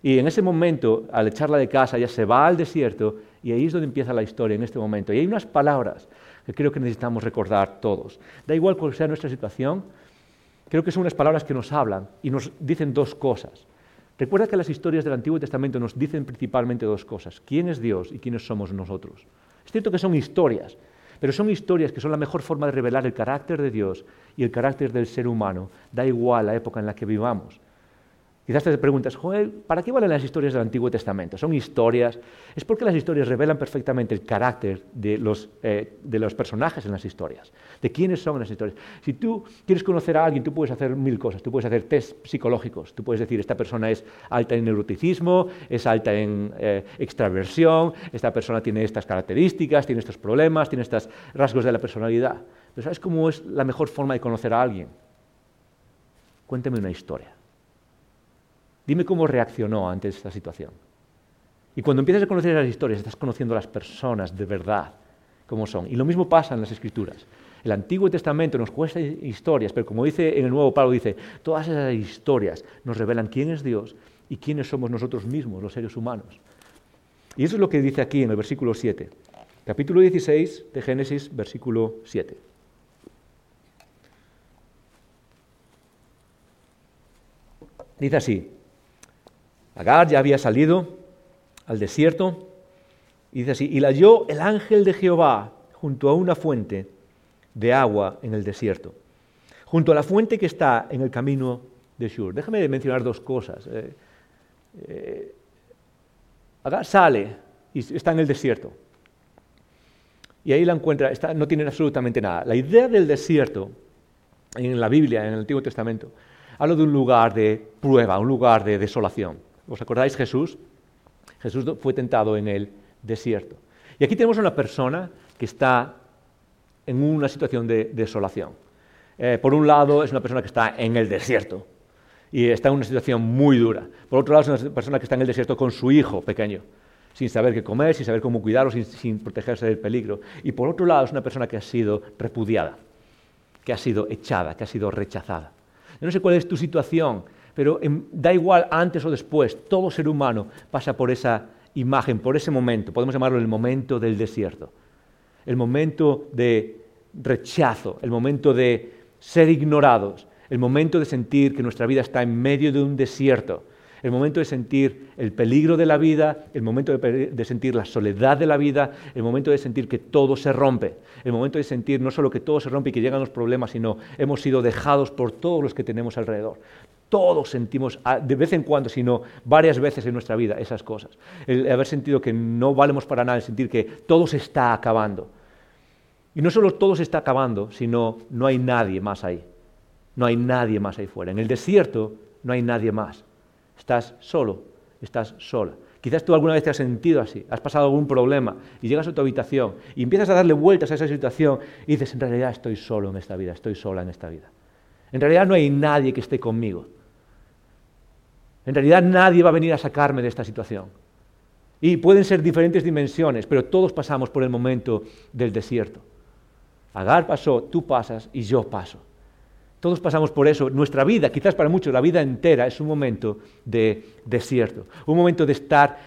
Y en ese momento, al echarla de casa, ella se va al desierto y ahí es donde empieza la historia en este momento. Y hay unas palabras que creo que necesitamos recordar todos. Da igual cuál sea nuestra situación, creo que son unas palabras que nos hablan y nos dicen dos cosas. Recuerda que las historias del Antiguo Testamento nos dicen principalmente dos cosas, quién es Dios y quiénes somos nosotros. Es cierto que son historias, pero son historias que son la mejor forma de revelar el carácter de Dios y el carácter del ser humano. Da igual la época en la que vivamos. Quizás te preguntas, Joel, ¿para qué valen las historias del Antiguo Testamento? Son historias. Es porque las historias revelan perfectamente el carácter de los, eh, de los personajes en las historias, de quiénes son las historias. Si tú quieres conocer a alguien, tú puedes hacer mil cosas. Tú puedes hacer test psicológicos. Tú puedes decir, esta persona es alta en neuroticismo, es alta en eh, extraversión, esta persona tiene estas características, tiene estos problemas, tiene estos rasgos de la personalidad. Pero ¿sabes cómo es la mejor forma de conocer a alguien? Cuéntame una historia. Dime cómo reaccionó ante esta situación. Y cuando empiezas a conocer las historias, estás conociendo a las personas de verdad, cómo son. Y lo mismo pasa en las Escrituras. El Antiguo Testamento nos cuesta historias, pero como dice en el Nuevo Pablo, dice, todas esas historias nos revelan quién es Dios y quiénes somos nosotros mismos, los seres humanos. Y eso es lo que dice aquí en el versículo 7. Capítulo 16 de Génesis, versículo 7. Dice así, Agar ya había salido al desierto y dice así, y la halló el ángel de Jehová junto a una fuente de agua en el desierto, junto a la fuente que está en el camino de Shur. Déjame mencionar dos cosas. Eh, eh, Agar sale y está en el desierto. Y ahí la encuentra, no tiene absolutamente nada. La idea del desierto en la Biblia, en el Antiguo Testamento, habla de un lugar de prueba, un lugar de desolación. ¿Os acordáis Jesús? Jesús fue tentado en el desierto. Y aquí tenemos una persona que está en una situación de desolación. Eh, por un lado, es una persona que está en el desierto y está en una situación muy dura. Por otro lado, es una persona que está en el desierto con su hijo pequeño, sin saber qué comer, sin saber cómo cuidarlo, sin, sin protegerse del peligro. Y por otro lado, es una persona que ha sido repudiada, que ha sido echada, que ha sido rechazada. Yo no sé cuál es tu situación pero da igual antes o después, todo ser humano pasa por esa imagen, por ese momento, podemos llamarlo el momento del desierto, el momento de rechazo, el momento de ser ignorados, el momento de sentir que nuestra vida está en medio de un desierto, el momento de sentir el peligro de la vida, el momento de, sentir la soledad de la vida, el momento de sentir que todo se rompe, el momento de sentir no solo que todo se rompe y que llegan los problemas, sino hemos sido dejados por todos los que tenemos alrededor. Todos sentimos, ah, de vez en cuando, sino varias veces en nuestra vida, esas cosas. El haber sentido que no valemos para nada, el sentir que todo se está acabando. Y no solo todo se está acabando, sino no hay nadie más ahí. No hay nadie más ahí fuera. En el desierto no hay nadie más. Estás solo, estás sola. Quizás tú alguna vez te has sentido así, has pasado algún problema y llegas a tu habitación y empiezas a darle vueltas a esa situación y dices, en realidad estoy solo en esta vida, estoy sola en esta vida. En realidad no hay nadie que esté conmigo. En realidad nadie va a venir a sacarme de esta situación. Y pueden ser diferentes dimensiones, pero todos pasamos por el momento del desierto. Agar pasó, tú pasas y yo paso. Todos pasamos por eso. Nuestra vida, quizás para muchos la vida entera, es un momento de desierto. Un momento de estar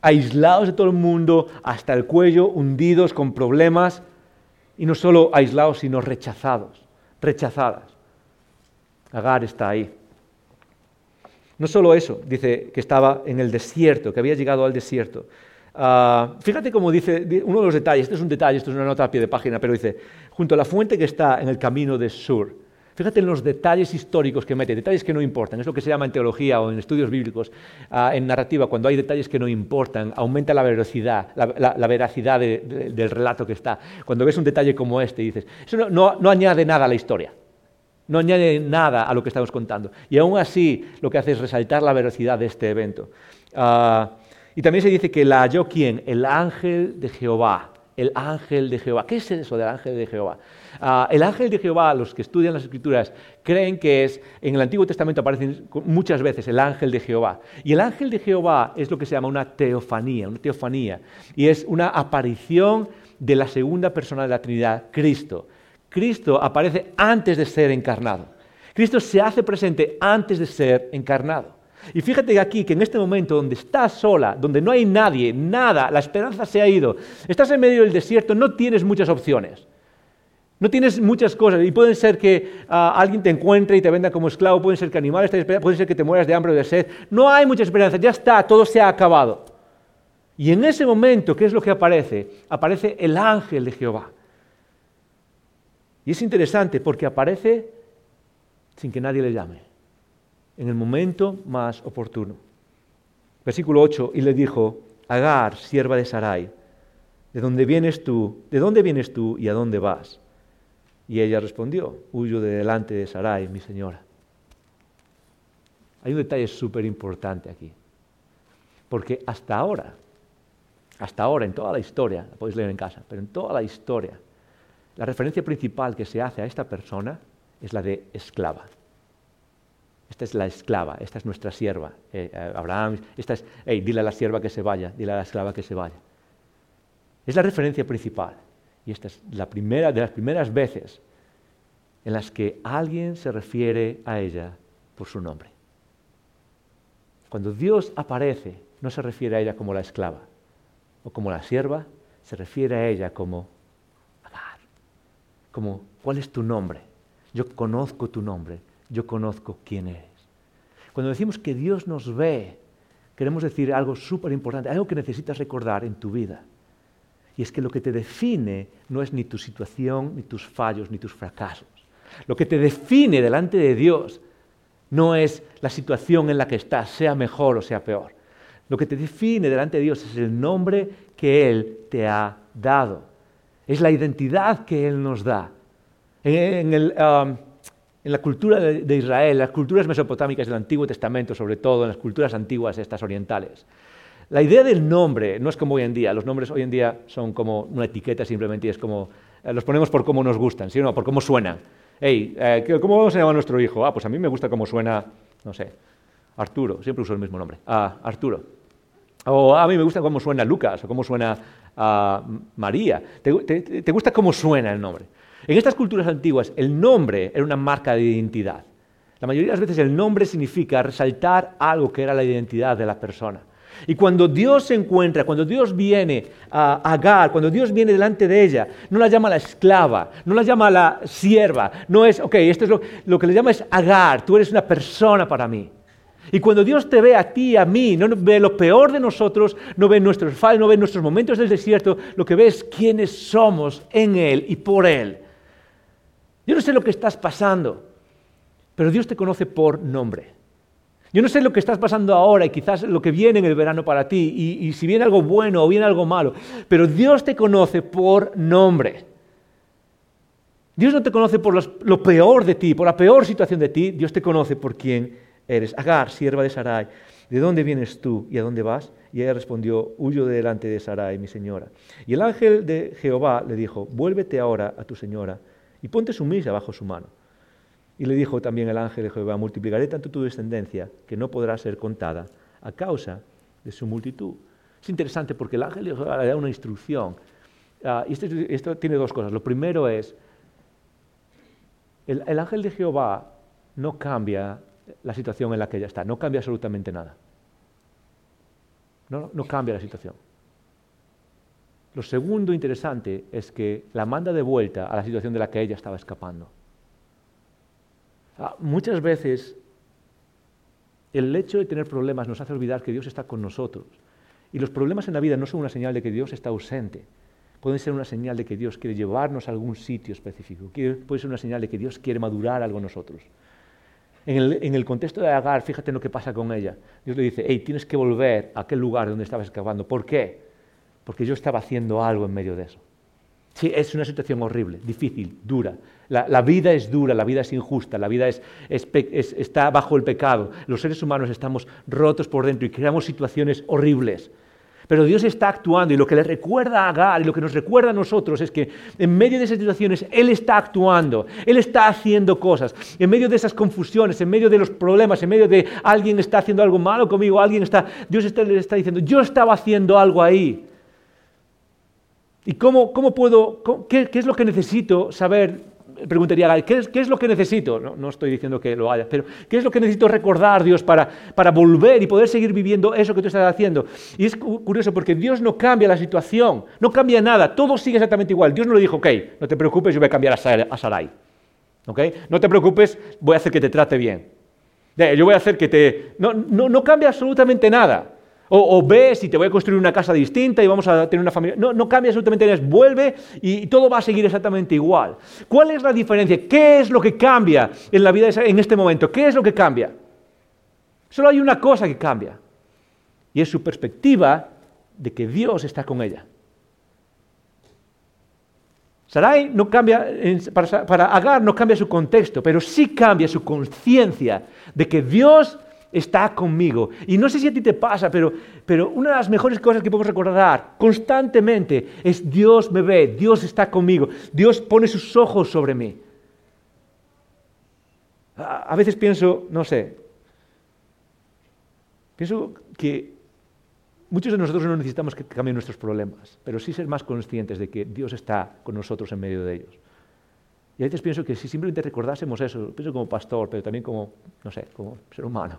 aislados de todo el mundo, hasta el cuello, hundidos con problemas. Y no solo aislados, sino rechazados, rechazadas. Agar está ahí. No solo eso, dice que estaba en el desierto, que había llegado al desierto. Ah, fíjate cómo dice, uno de los detalles, este es un detalle, esto es una nota a pie de página, pero dice, junto a la fuente que está en el camino de Sur. Fíjate en los detalles históricos que mete, detalles que no importan, es lo que se llama en teología o en estudios bíblicos, ah, en narrativa, cuando hay detalles que no importan, aumenta la veracidad, la, veracidad del relato que está. Cuando ves un detalle como este, dices, eso no añade nada a la historia. No añade nada a lo que estamos contando. Y aún así lo que hace es resaltar la veracidad de este evento. Ah, y también se dice que la halló quién? El ángel de Jehová. El ángel de Jehová. ¿Qué es eso del ángel de Jehová? Ah, el ángel de Jehová, los que estudian las escrituras, creen que es, en el Antiguo Testamento aparece muchas veces el ángel de Jehová. Y el ángel de Jehová es lo que se llama una teofanía, una teofanía. Y es una aparición de la segunda persona de la Trinidad, Cristo. Cristo aparece antes de ser encarnado. Cristo se hace presente antes de ser encarnado. Y fíjate aquí que en este momento donde estás sola, donde no hay nadie, nada, la esperanza se ha ido, estás en medio del desierto, no tienes muchas opciones. No tienes muchas cosas y puede ser que ah, alguien te encuentre y te venda como esclavo, puede ser que animales te puede ser que te mueras de hambre o de sed. No hay mucha esperanza, ya está, todo se ha acabado. Y en ese momento, ¿qué es lo que aparece? Aparece el ángel de Jehová. Y es interesante porque aparece sin que nadie le llame. en el momento más oportuno. Versículo 8, y le dijo, Agar, sierva de Sarai, ¿de dónde vienes tú? ¿De dónde vienes tú y a dónde vas? Y ella respondió, huyo de delante de Sarai, mi señora. Hay un detalle súper importante aquí, porque hasta ahora, hasta ahora en toda la historia, la podéis leer en casa, pero en toda la historia, la referencia principal que se hace a esta persona es la de esclava. Esta es la esclava, esta es nuestra sierva. Eh, eh, Abraham, esta es, hey, dile a la sierva que se vaya, dile a la esclava que se vaya. Es la referencia principal. Y esta es la primera de las primeras veces en las que alguien se refiere a ella por su nombre. Cuando Dios aparece, no se refiere a ella como la esclava o como la sierva, se refiere a ella como. Como, ¿cuál es tu nombre? Yo conozco tu nombre, yo conozco quién eres. Cuando decimos que Dios nos ve, queremos decir algo súper importante, algo que necesitas recordar en tu vida. Y es que lo que te define no es ni tu situación, ni tus fallos, ni tus fracasos. Lo que te define delante de Dios no es la situación en la que estás, sea mejor o sea peor. Lo que te define delante de Dios es el nombre que Él te ha dado. Es la identidad que Él nos da. En, um, la cultura de, Israel, las culturas mesopotámicas del Antiguo Testamento, sobre todo en las culturas antiguas, estas orientales, la idea del nombre no es como hoy en día. Los nombres hoy en día son como una etiqueta simplemente y es como, eh, los ponemos por cómo nos gustan, ¿sí o no? Por cómo suenan. Hey, eh, ¿cómo vamos a llamar nuestro hijo? Ah, pues a mí me gusta cómo suena, no sé, Arturo, siempre uso el mismo nombre, ah, Arturo. O a mí me gusta cómo suena Lucas o cómo suena ah, María. te gusta cómo suena el nombre? En estas culturas antiguas el nombre era una marca de identidad. La mayoría de las veces el nombre significa resaltar algo que era la identidad de la persona. Y cuando Dios se encuentra, cuando Dios viene a Agar, cuando Dios viene delante de ella, no la llama la esclava, no la llama la sierva, no es, ok, esto es lo, lo que le llama es Agar, tú eres una persona para mí. Y cuando Dios te ve a ti, a mí, no ve lo peor de nosotros, no ve nuestros fallos, no ve nuestros momentos del desierto, lo que ve es quiénes somos en Él y por Él. Yo no sé lo que estás pasando, pero Dios te conoce por nombre. Yo no sé lo que estás pasando ahora y quizás lo que viene en el verano para ti, y, si viene algo bueno o viene algo malo, pero Dios te conoce por nombre. Dios no te conoce por lo peor de ti, por la peor situación de ti, Dios te conoce por quién eres. Agar, sierva de Sarai, ¿de dónde vienes tú y a dónde vas? Y ella respondió, huyo de delante de Sarai, mi señora. Y el ángel de Jehová le dijo, vuélvete ahora a tu señora y ponte sumisa bajo su mano. Y le dijo también el ángel de Jehová, multiplicaré tanto tu descendencia que no podrá ser contada a causa de su multitud. Es interesante porque el ángel de Jehová le da una instrucción. Ah, y esto, tiene dos cosas. Lo primero es, el, ángel de Jehová no cambia la situación en la que ella está, no cambia absolutamente nada. no cambia la situación. Lo segundo interesante es que la manda de vuelta a la situación de la que ella estaba escapando. Ah, muchas veces el hecho de tener problemas nos hace olvidar que Dios está con nosotros. Y los problemas en la vida no son una señal de que Dios está ausente. Pueden ser una señal de que Dios quiere llevarnos a algún sitio específico. Puede ser una señal de que Dios quiere madurar algo en nosotros. En el, contexto de Agar, fíjate en lo que pasa con ella. Dios le dice, hey, tienes que volver a aquel lugar donde estabas escapando. ¿Por qué? porque yo estaba haciendo algo en medio de eso. Sí, es una situación horrible, difícil, dura. La, vida es dura, la vida es injusta, la vida está bajo el pecado. Los seres humanos estamos rotos por dentro y creamos situaciones horribles. Pero Dios está actuando y lo que le recuerda a Agar y lo que nos recuerda a nosotros es que en medio de esas situaciones Él está actuando, Él está haciendo cosas. En medio de esas confusiones, en medio de los problemas, en medio de alguien está haciendo algo malo conmigo, alguien está, Dios está, le está diciendo, yo estaba haciendo algo ahí. ¿Y cómo, puedo, qué, es lo que necesito saber? Preguntaría Gal, ¿qué es, lo que necesito? No, estoy diciendo que lo haya, pero ¿qué es lo que necesito recordar, Dios, para, para volver y poder seguir viviendo eso que tú estás haciendo? Y es curioso porque Dios no cambia la situación, no cambia nada, todo sigue exactamente igual. Dios no le dijo, ok, no te preocupes, yo voy a cambiar a Sarai. ¿Okay? No te preocupes, voy a hacer que te trate bien. Yo voy a hacer que te... No, no, no cambia absolutamente nada. O, ves y te voy a construir una casa distinta y vamos a tener una familia. No, no cambia absolutamente nada, vuelve y, todo va a seguir exactamente igual. ¿Cuál es la diferencia? ¿Qué es lo que cambia en la vida en este momento? ¿Qué es lo que cambia? Solo hay una cosa que cambia, y es su perspectiva de que Dios está con ella. Sarai no cambia, para, para Agar no cambia su contexto, pero sí cambia su conciencia de que Dios está conmigo. Y no sé si a ti te pasa, pero, pero una de las mejores cosas que podemos recordar constantemente es Dios me ve, Dios está conmigo, Dios pone sus ojos sobre mí. A veces pienso, no sé, pienso que muchos de nosotros no necesitamos que cambien nuestros problemas, pero sí ser más conscientes de que Dios está con nosotros en medio de ellos. Y a veces pienso que si simplemente recordásemos eso, pienso como pastor, pero también como, no sé, como ser humano,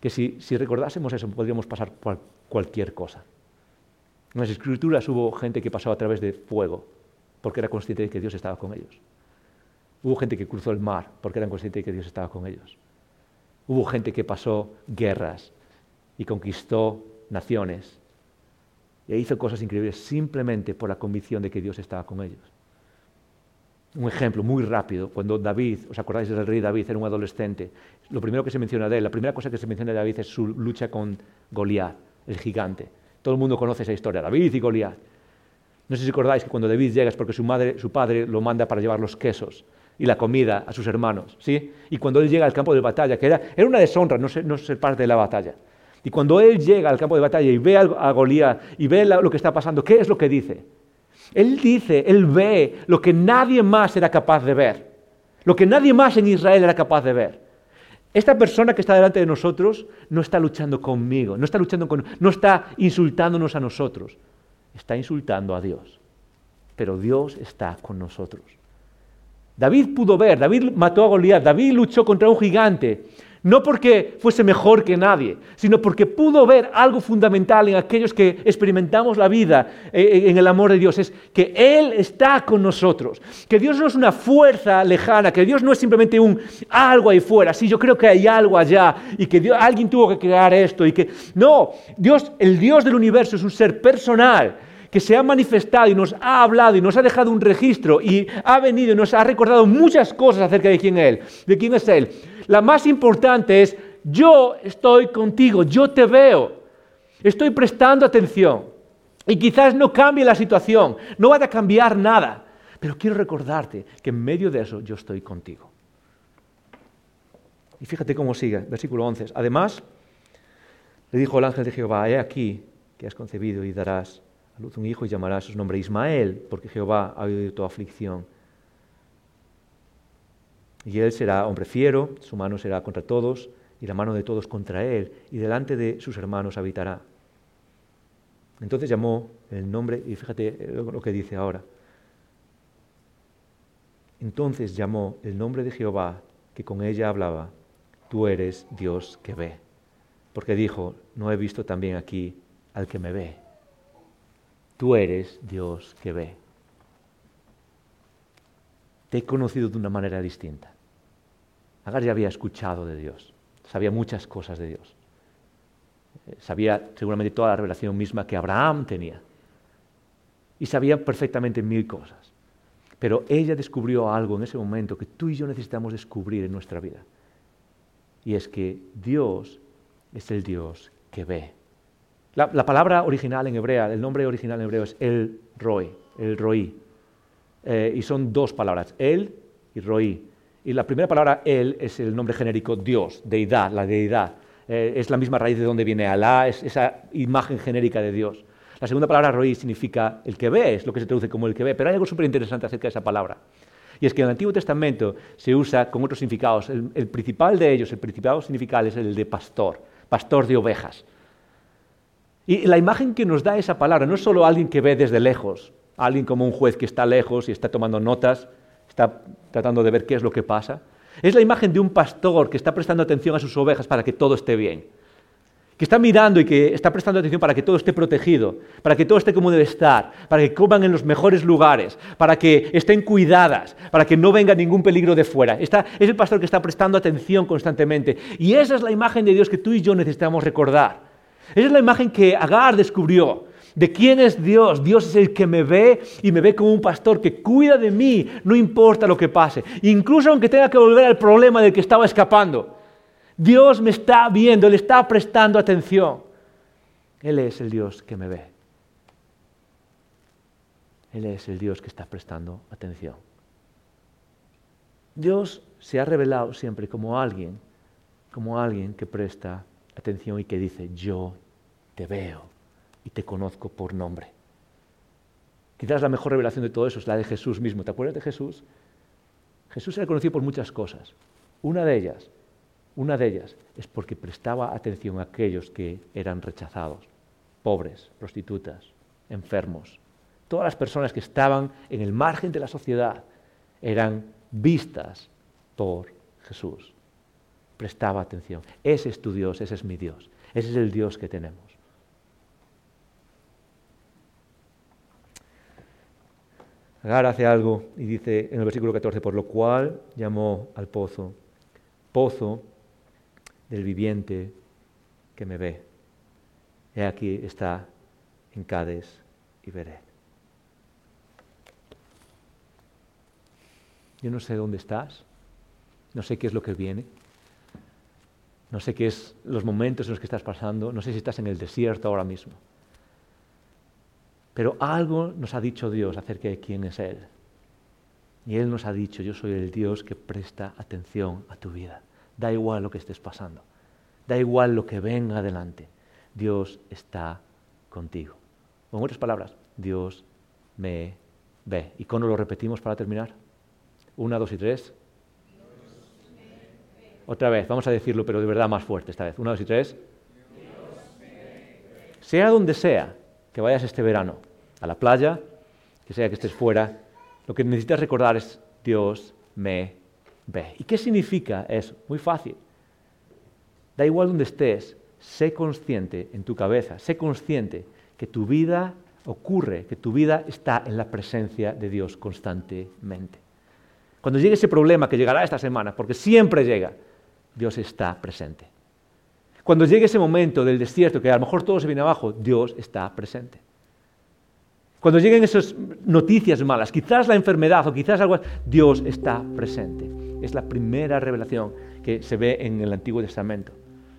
que si, recordásemos eso podríamos pasar cualquier cosa. En las escrituras hubo gente que pasó a través de fuego porque era consciente de que Dios estaba con ellos. Hubo gente que cruzó el mar porque eran conscientes de que Dios estaba con ellos. Hubo gente que pasó guerras y conquistó naciones e hizo cosas increíbles simplemente por la convicción de que Dios estaba con ellos. Un ejemplo muy rápido, cuando David, ¿os acordáis del rey David? Era un adolescente. Lo primero que se menciona de él, la primera cosa que se menciona de David es su lucha con Goliat, el gigante. Todo el mundo conoce esa historia, David y Goliat. No sé si acordáis que cuando David llega es porque su, madre, su padre lo manda para llevar los quesos y la comida a sus hermanos. ¿sí? Y cuando él llega al campo de batalla, que era, una deshonra no ser, no ser parte de la batalla. Y cuando él llega al campo de batalla y ve a Goliat y ve lo que está pasando, ¿qué es lo que dice? Él dice, él ve lo que nadie más era capaz de ver, lo que nadie más en Israel era capaz de ver. Esta persona que está delante de nosotros no está luchando conmigo, no está luchando con, no está insultándonos a nosotros, está insultando a Dios. Pero Dios está con nosotros. David pudo ver, David mató a Goliat, David luchó contra un gigante, no porque fuese mejor que nadie, sino porque pudo ver algo fundamental en aquellos que experimentamos la vida eh, eh, en el amor de Dios. Es que Él está con nosotros. Que Dios no es una fuerza lejana, que Dios no es simplemente un algo ahí fuera. Sí, yo creo que hay algo allá y que alguien tuvo que crear esto. Y que no, Dios, el Dios del universo es un ser personal que se ha manifestado y nos ha hablado y nos ha dejado un registro y ha venido y nos ha recordado muchas cosas acerca de quién es Él, de quién es Él. La más importante es, yo estoy contigo, yo te veo, estoy prestando atención. Y quizás no cambie la situación, no vaya a cambiar nada, pero quiero recordarte que en medio de eso yo estoy contigo. Y fíjate cómo sigue, versículo 11. Además, le dijo el ángel de Jehová, he aquí que has concebido y darás a luz un hijo y llamarás su nombre Ismael, porque Jehová ha oído tu aflicción y él será hombre fiero, su mano será contra todos, y la mano de todos contra él, y delante de sus hermanos habitará. Entonces llamó el nombre, y fíjate lo que dice ahora. Entonces llamó el nombre de Jehová, que con ella hablaba, tú eres Dios que ve. Porque dijo, no he visto también aquí al que me ve. Tú eres Dios que ve te he conocido de una manera distinta. Agar ya había escuchado de Dios, sabía muchas cosas de Dios. Eh, sabía seguramente toda la revelación misma que Abraham tenía. Y sabía perfectamente mil cosas. Pero ella descubrió algo en ese momento que tú y yo necesitamos descubrir en nuestra vida. Y es que Dios es el Dios que ve. La, palabra original en hebrea, el nombre original en hebreo es el roi, el roi. Eh, y son dos palabras, él y roí. Y la primera palabra, él, es el nombre genérico Dios, deidad, la deidad. Eh, es la misma raíz de donde viene Alá, es esa imagen genérica de Dios. La segunda palabra, roí, significa el que ve, es lo que se traduce como el que ve. Pero hay algo súper interesante acerca de esa palabra. Y es que en el Antiguo Testamento se usa con otros significados. El, el principal de ellos, el principal significado es el de pastor, pastor de ovejas. Y la imagen que nos da esa palabra no es solo alguien que ve desde lejos, alguien como un juez que está lejos y está tomando notas, está tratando de ver qué es lo que pasa. Es la imagen de un pastor que está prestando atención a sus ovejas para que todo esté bien. Que está mirando y que está prestando atención para que todo esté protegido, para que todo esté como debe estar, para que coman en los mejores lugares, para que estén cuidadas, para que no venga ningún peligro de fuera. es el pastor que está prestando atención constantemente. Y esa es la imagen de Dios que tú y yo necesitamos recordar. Esa es la imagen que Agar descubrió de quién es Dios. Dios es el que me ve y me ve como un pastor que cuida de mí, no importa lo que pase. Incluso aunque tenga que volver al problema del que estaba escapando. Dios me está viendo, le está prestando atención. Él es el Dios que me ve. Él es el Dios que está prestando atención. Dios se ha revelado siempre como alguien, como alguien que presta atención y que dice, yo te veo y te conozco por nombre. Quizás la mejor revelación de todo eso es la de Jesús mismo. ¿Te acuerdas de Jesús? Jesús era conocido por muchas cosas. Una de ellas, una de ellas es porque prestaba atención a aquellos que eran rechazados, pobres, prostitutas, enfermos. Todas las personas que estaban en el margen de la sociedad eran vistas por Jesús. Prestaba atención. Ese es tu Dios, ese es mi Dios. Ese es el Dios que tenemos. Agar hace algo y dice en el versículo 14, por lo cual llamó al pozo, pozo del viviente que me ve. He aquí está en Cádiz y veré. Yo no sé dónde estás, no sé qué es lo que viene, no sé qué es los momentos en los que estás pasando, no sé si estás en el desierto ahora mismo. Pero algo nos ha dicho Dios acerca de quién es Él. Y Él nos ha dicho, yo soy el Dios que presta atención a tu vida. Da igual lo que estés pasando. Da igual lo que venga adelante. Dios está contigo. En otras palabras, Dios me ve. ¿Y cómo lo repetimos para terminar? Una, dos y tres. Otra vez, vamos a decirlo, pero de verdad más fuerte esta vez. Una, dos y tres. Sea donde sea que vayas este verano, a la playa, que sea que estés fuera, lo que necesitas recordar es Dios me ve. ¿Y qué significa eso? Muy fácil. Da igual donde estés, sé consciente en tu cabeza, sé consciente que tu vida ocurre, que tu vida está en la presencia de Dios constantemente. Cuando llegue ese problema que llegará esta semana, porque siempre llega, Dios está presente. Cuando llegue ese momento del desierto, que a lo mejor todo se viene abajo, Dios está presente. Cuando lleguen esas noticias malas, quizás la enfermedad o quizás algo, Dios está presente. Es la primera revelación que se ve en el Antiguo Testamento.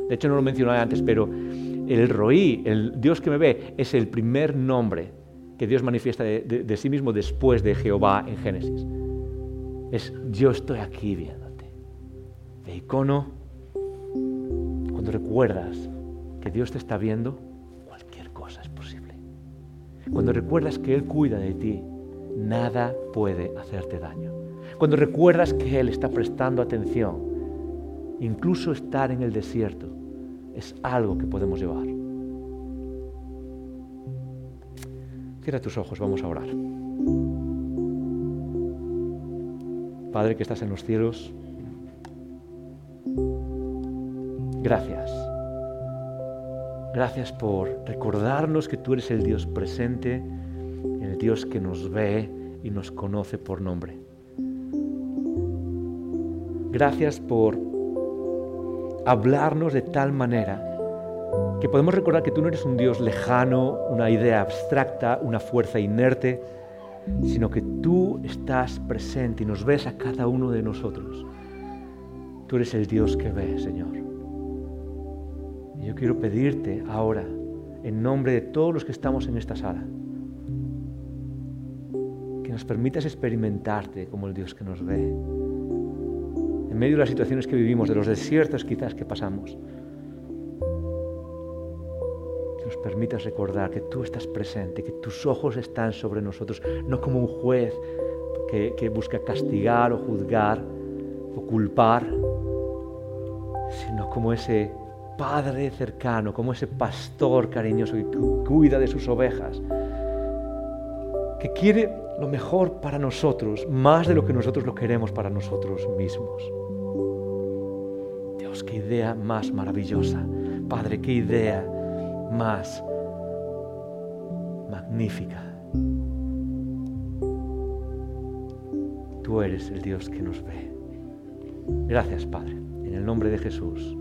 De hecho, no lo mencioné antes, pero el Roí, el Dios que me ve, es el primer nombre que Dios manifiesta de, de sí mismo después de Jehová en Génesis es yo estoy aquí viéndote. De icono, cuando recuerdas que Dios te está viendo, cualquier cosa es posible. Cuando recuerdas que Él cuida de ti, nada puede hacerte daño. Cuando recuerdas que Él está prestando atención, incluso estar en el desierto, es algo que podemos llevar. Cierra tus ojos, vamos a orar. Padre que estás en los cielos, gracias. Gracias por recordarnos que tú eres el Dios presente, el Dios que nos ve y nos conoce por nombre. Gracias por hablarnos de tal manera que podemos recordar que tú no eres un Dios lejano, una idea abstracta, una fuerza inerte, sino que tú estás presente y nos ves a cada uno de nosotros. Tú eres el Dios que ve, Señor. Yo quiero pedirte ahora, en nombre de todos los que estamos en esta sala, que nos permitas experimentarte como el Dios que nos ve. En medio de las situaciones que vivimos, de los desiertos quizás que pasamos, nos permitas recordar que tú estás presente, que tus ojos están sobre nosotros, no como un juez que, que busca castigar o juzgar o culpar, sino como ese padre cercano, como ese pastor cariñoso que cuida de sus ovejas, que quiere lo mejor para nosotros, más de lo que nosotros lo queremos para nosotros mismos. Dios, qué idea más maravillosa. Padre, qué idea más magnífica. Tú eres el Dios que nos ve. Gracias, Padre. En el nombre de Jesús.